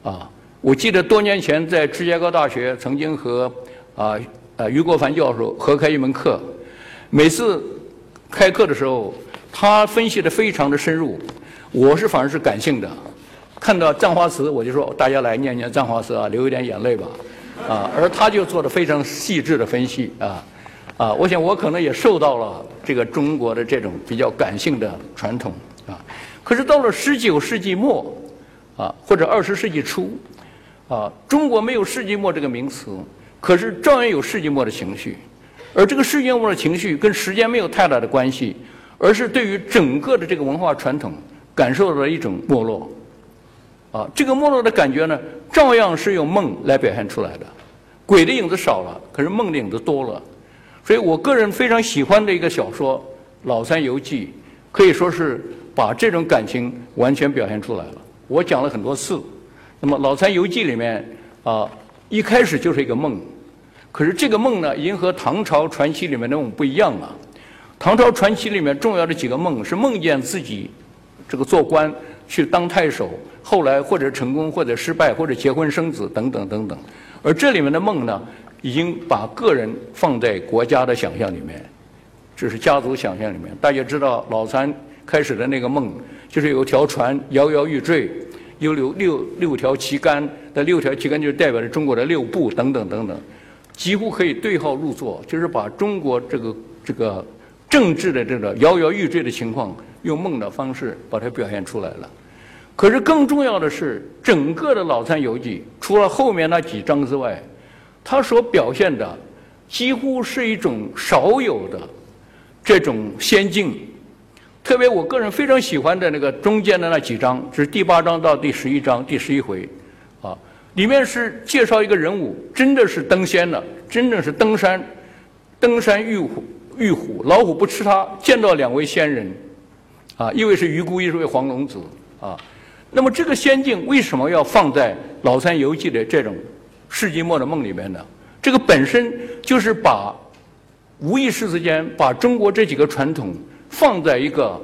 啊。我记得多年前在芝加哥大学曾经和啊啊余国凡教授合开一门课，每次开课的时候，他分析的非常的深入，我是反而是感性的，看到葬花词我就说大家来念念葬花词啊，流一点眼泪吧啊，而他就做的非常细致的分析啊。啊，我想我可能也受到了这个中国的这种比较感性的传统啊。可是到了十九世纪末啊，或者二十世纪初啊，中国没有世纪末这个名词，可是照样有世纪末的情绪。而这个世纪末的情绪跟时间没有太大的关系，而是对于整个的这个文化传统感受到了一种没落。啊，这个没落的感觉呢，照样是用梦来表现出来的。鬼的影子少了，可是梦的影子多了。所以我个人非常喜欢的一个小说《老三游记》，可以说是把这种感情完全表现出来了。我讲了很多次。那么《老三游记》里面啊，一开始就是一个梦，可是这个梦呢，已经和唐朝传奇里面那种不一样了。唐朝传奇里面重要的几个梦是梦见自己这个做官去当太守，后来或者成功或者失败，或者结婚生子等等等等。而这里面的梦呢？已经把个人放在国家的想象里面，这是家族想象里面。大家知道老三开始的那个梦，就是有条船摇摇欲坠，有六六六条旗杆，那六条旗杆就代表着中国的六部等等等等，几乎可以对号入座，就是把中国这个这个政治的这个摇摇欲坠的情况，用梦的方式把它表现出来了。可是更重要的是，整个的老三游记，除了后面那几章之外，他所表现的几乎是一种少有的这种仙境，特别我个人非常喜欢的那个中间的那几章，就是第八章到第十一章第十一回，啊，里面是介绍一个人物，真的是登仙了，真正是登山，登山遇虎，遇虎老虎不吃他，见到两位仙人，啊，一位是鱼姑，一位黄龙子，啊，那么这个仙境为什么要放在《老三游记》的这种世纪末的梦里面呢？这个本身就是把无意识之间把中国这几个传统放在一个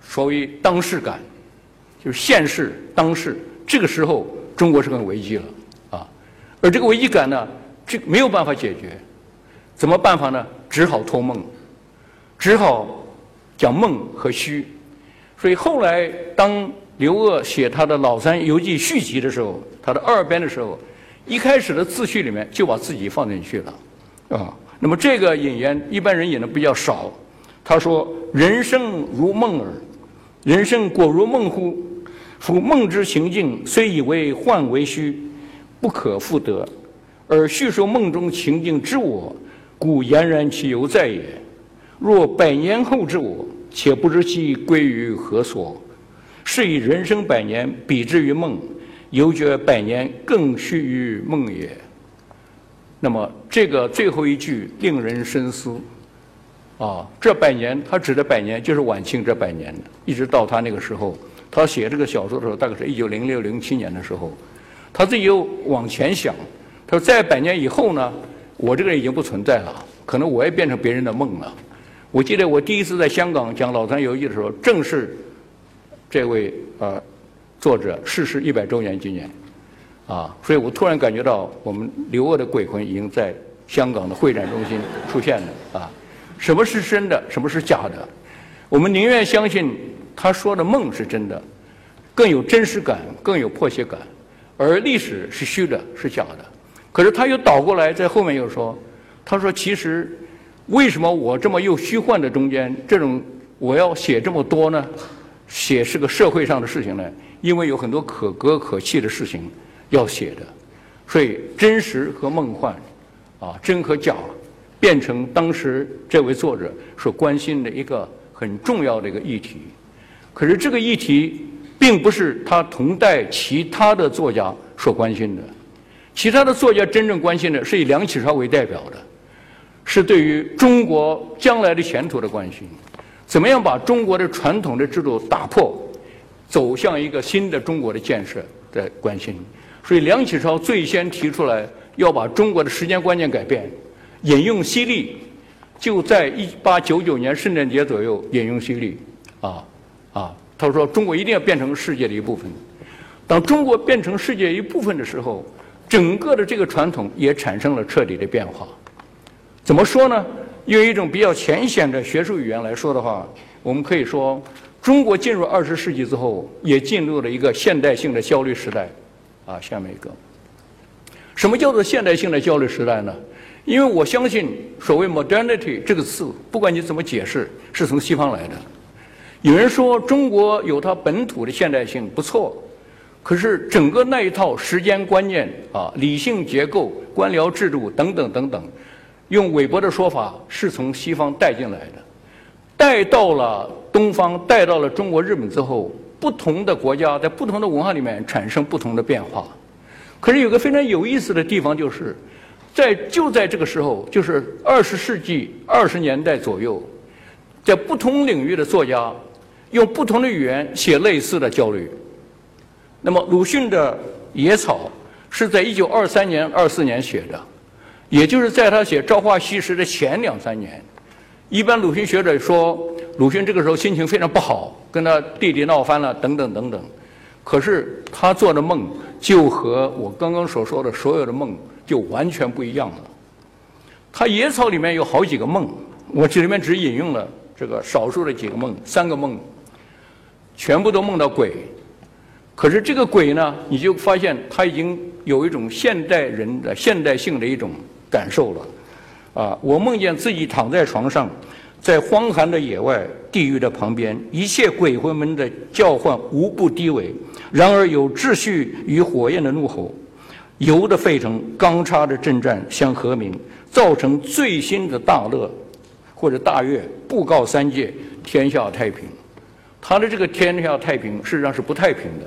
所谓当事感，就是现世当事，这个时候。中国是很危机了，啊，而这个危机感呢，这没有办法解决，怎么办法呢？只好托梦，只好讲梦和虚。所以后来当刘鹗写他的《老三游记》续集的时候，他的二编的时候，一开始的自序里面就把自己放进去了，啊，那么这个引言一般人引的比较少。他说：“人生如梦耳，人生果如梦乎？”夫梦之行径，虽以为幻为虚，不可复得；而叙述梦中情境之我，故俨然其犹在也。若百年后之我，且不知其归于何所。是以人生百年，比之于梦，犹觉百年更须于梦也。那么，这个最后一句令人深思。啊，这百年，他指的百年就是晚清这百年，一直到他那个时候。他写这个小说的时候，大概是一九零六零七年的时候，他自己又往前想，他说在百年以后呢，我这个人已经不存在了，可能我也变成别人的梦了。我记得我第一次在香港讲《老三游记》的时候，正是这位呃作者逝世一百周年纪念，啊，所以我突然感觉到我们刘鹗的鬼魂已经在香港的会展中心出现了啊。什么是真的？什么是假的？我们宁愿相信。他说的梦是真的，更有真实感，更有迫切感，而历史是虚的，是假的。可是他又倒过来，在后面又说：“他说其实，为什么我这么又虚幻的中间，这种我要写这么多呢？写是个社会上的事情呢？因为有很多可歌可泣的事情要写的，所以真实和梦幻，啊，真和假，变成当时这位作者所关心的一个很重要的一个议题。”可是这个议题并不是他同代其他的作家所关心的，其他的作家真正关心的是以梁启超为代表的，是对于中国将来的前途的关心，怎么样把中国的传统的制度打破，走向一个新的中国的建设的关心。所以梁启超最先提出来要把中国的时间观念改变，引用西历，就在一八九九年圣诞节左右引用西历，啊。啊，他说中国一定要变成世界的一部分。当中国变成世界一部分的时候，整个的这个传统也产生了彻底的变化。怎么说呢？用一种比较浅显的学术语言来说的话，我们可以说，中国进入二十世纪之后，也进入了一个现代性的焦虑时代。啊，下面一个，什么叫做现代性的焦虑时代呢？因为我相信，所谓 modernity 这个词，不管你怎么解释，是从西方来的。有人说中国有它本土的现代性不错，可是整个那一套时间观念啊、理性结构、官僚制度等等等等，用韦伯的说法是从西方带进来的，带到了东方，带到了中国、日本之后，不同的国家在不同的文化里面产生不同的变化。可是有个非常有意思的地方，就是在就在这个时候，就是二十世纪二十年代左右，在不同领域的作家。用不同的语言写类似的焦虑。那么鲁迅的《野草》是在一九二三年、二四年写的，也就是在他写《朝花夕拾》的前两三年。一般鲁迅学者说，鲁迅这个时候心情非常不好，跟他弟弟闹翻了，等等等等。可是他做的梦就和我刚刚所说的所有的梦就完全不一样了。他《野草》里面有好几个梦，我这里面只引用了这个少数的几个梦，三个梦。全部都梦到鬼，可是这个鬼呢，你就发现他已经有一种现代人的现代性的一种感受了。啊，我梦见自己躺在床上，在荒寒的野外，地狱的旁边，一切鬼魂们的叫唤无不低微，然而有秩序与火焰的怒吼，油的沸腾，钢叉的震战相和鸣，造成最新的大乐或者大乐，布告三界，天下太平。他的这个天下太平，事实上是不太平的，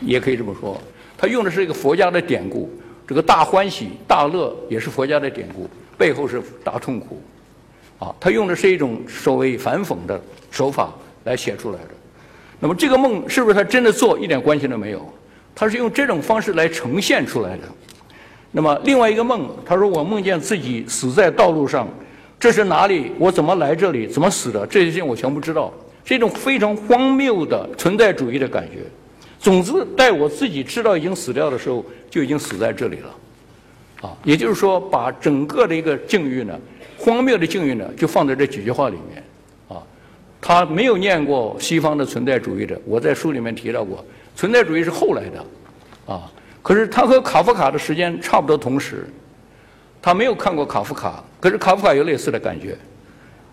也可以这么说。他用的是一个佛家的典故，这个大欢喜、大乐也是佛家的典故，背后是大痛苦，啊，他用的是一种所谓反讽的手法来写出来的。那么这个梦是不是他真的做，一点关系都没有，他是用这种方式来呈现出来的。那么另外一个梦，他说我梦见自己死在道路上，这是哪里？我怎么来这里？怎么死的？这些事情我全不知道，是一种非常荒谬的存在主义的感觉。总之，在我自己知道已经死掉的时候，就已经死在这里了，啊，也就是说，把整个的一个境遇呢，荒谬的境遇呢，就放在这几句话里面，啊，他没有念过西方的存在主义的，我在书里面提到过，存在主义是后来的，啊。可是他和卡夫卡的时间差不多同时，他没有看过卡夫卡，可是卡夫卡有类似的感觉，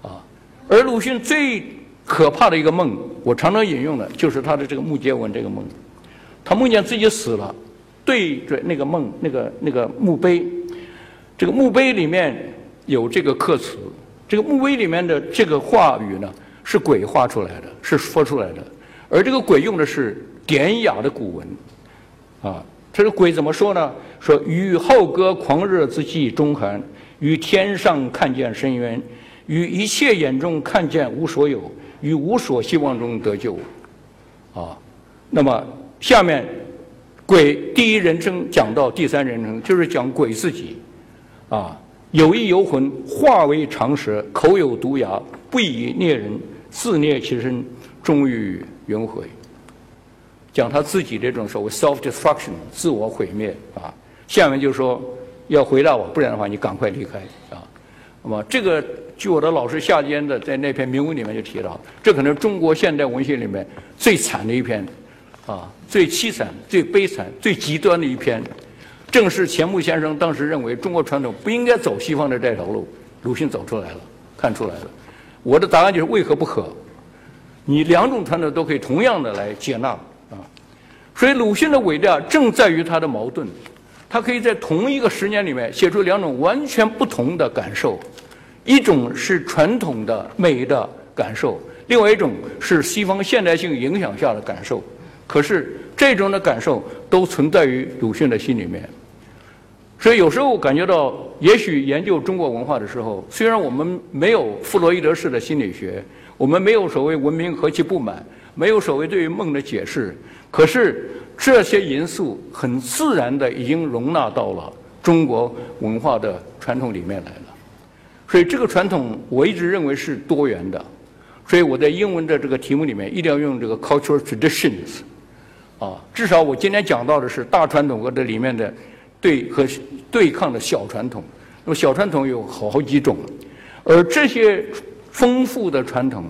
啊，而鲁迅最可怕的一个梦，我常常引用的就是他的这个木结文这个梦，他梦见自己死了，对着那个梦那个那个墓碑，这个墓碑里面有这个刻词，这个墓碑里面的这个话语呢是鬼画出来的，是说出来的，而这个鬼用的是典雅的古文，啊。这个鬼怎么说呢？说与浩歌狂热之际中寒，于天上看见深渊，于一切眼中看见无所有，于无所希望中得救。啊，那么下面鬼第一人称讲到第三人称，就是讲鬼自己。啊，有意游魂，化为长蛇，口有毒牙，不以虐人，自虐其身，终于轮回。讲他自己这种所谓 self destruction 自我毁灭啊，下面就说要回答我，不然的话你赶快离开啊。那么这个据我的老师夏坚的在那篇铭文里面就提到，这可能中国现代文学里面最惨的一篇啊，最凄惨、最悲惨、最极端的一篇，正是钱穆先生当时认为中国传统不应该走西方的这条路，鲁迅走出来了，看出来了。我的答案就是为何不可？你两种传统都可以同样的来接纳啊。所以鲁迅的伟大正在于他的矛盾，他可以在同一个十年里面写出两种完全不同的感受，一种是传统的美的感受，另外一种是西方现代性影响下的感受。可是这种的感受都存在于鲁迅的心里面。所以有时候感觉到，也许研究中国文化的时候，虽然我们没有弗洛伊德式的心理学，我们没有所谓文明何其不满，没有所谓对于梦的解释。可是这些因素很自然的已经容纳到了中国文化的传统里面来了，所以这个传统我一直认为是多元的，所以我在英文的这个题目里面一定要用这个 cultural traditions，啊，至少我今天讲到的是大传统和这里面的对和对抗的小传统，那么小传统有好几种，而这些丰富的传统，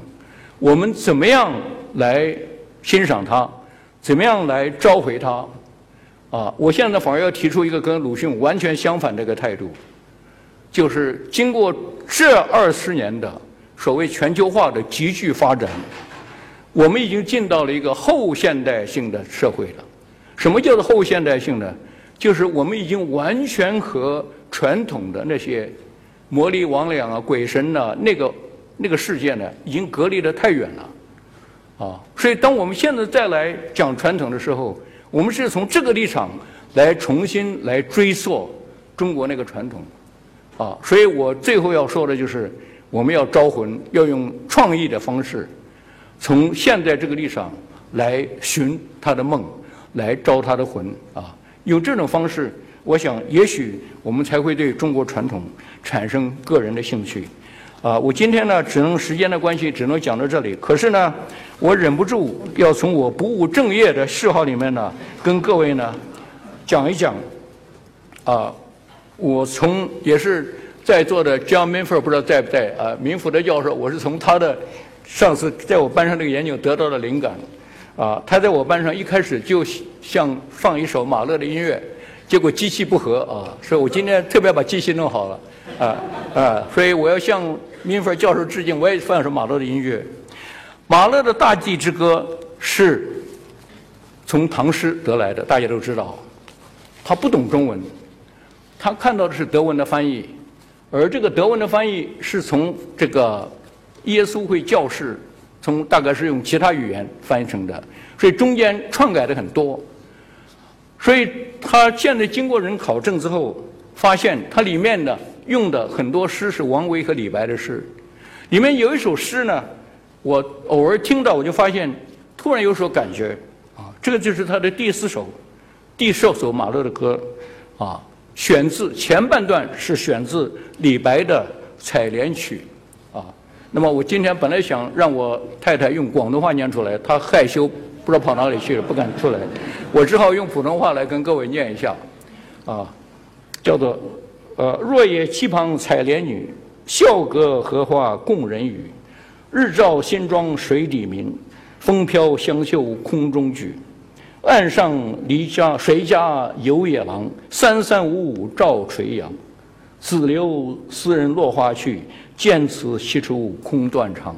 我们怎么样来欣赏它？怎么样来召回它？啊，我现在反而要提出一个跟鲁迅完全相反的一个态度，就是经过这二十年的所谓全球化的急剧发展，我们已经进到了一个后现代性的社会了。什么叫做后现代性呢？就是我们已经完全和传统的那些魔力魍魉啊、鬼神呐那个那个世界呢，已经隔离的太远了。啊，所以当我们现在再来讲传统的时候，我们是从这个立场来重新来追溯中国那个传统，啊，所以我最后要说的就是，我们要招魂，要用创意的方式，从现在这个立场来寻他的梦，来招他的魂，啊，用这种方式，我想也许我们才会对中国传统产生个人的兴趣。啊，我今天呢，只能时间的关系，只能讲到这里。可是呢，我忍不住要从我不务正业的嗜好里面呢，跟各位呢讲一讲。啊，我从也是在座的 John Minford 不知道在不在啊？明福的教授，我是从他的上次在我班上这个研究得到的灵感。啊，他在我班上一开始就想放一首马勒的音乐，结果机器不合啊，所以我今天特别把机器弄好了。啊啊，所以我要向。民菲教授致敬，我也放一首马勒的音乐。马勒的《大地之歌》是从唐诗得来的，大家都知道。他不懂中文，他看到的是德文的翻译，而这个德文的翻译是从这个耶稣会教士，从大概是用其他语言翻译成的，所以中间篡改的很多。所以他现在经过人考证之后，发现它里面的用的很多诗是王维和李白的诗，里面有一首诗呢，我偶尔听到我就发现，突然有所感觉，啊，这个就是他的第四首，第四首马勒的歌，啊，选自前半段是选自李白的《采莲曲》，那么我今天本来想让我太太用广东话念出来，她害羞。不知道跑哪里去了，不敢出来，我只好用普通话来跟各位念一下，啊，叫做呃，若叶溪旁采莲女，笑隔荷花共人语。日照新妆水底明，风飘香袖空中举。岸上离家谁家有野郎？三三五五照垂杨。只留斯人落花去，见此西出空断肠。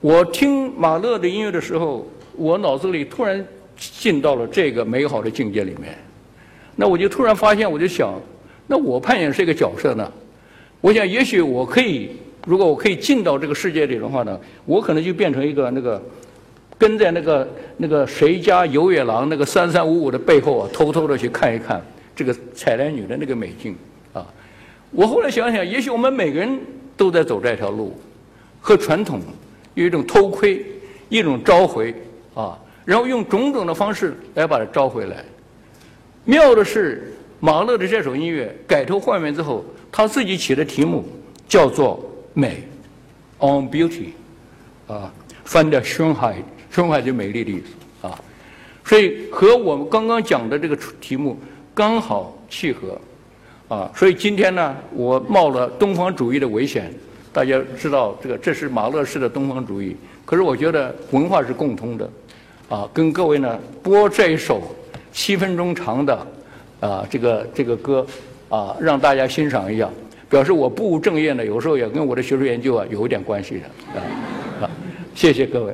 我听马勒的音乐的时候。我脑子里突然进到了这个美好的境界里面，那我就突然发现，我就想，那我扮演是一个角色呢？我想，也许我可以，如果我可以进到这个世界里的话呢，我可能就变成一个那个跟在那个那个谁家有野狼那个三三五五的背后啊，偷偷的去看一看这个采莲女的那个美景。我后来想想，也许我们每个人都在走这条路，和传统有一种偷窥，一种召回。啊，然后用种种的方式来把它招回来。妙的是，马勒的这首音乐改头换面之后，他自己起的题目叫做“美 ”，on beauty，啊，翻的胸海，胸海就美丽的意思啊。所以和我们刚刚讲的这个题目刚好契合啊。所以今天呢，我冒了东方主义的危险。大家知道，这个这是马勒式的东方主义，可是我觉得文化是共通的。啊，跟各位呢播这一首七分钟长的啊这个这个歌啊，让大家欣赏一下，表示我不务正业呢，有时候也跟我的学术研究啊有一点关系的啊。谢谢各位。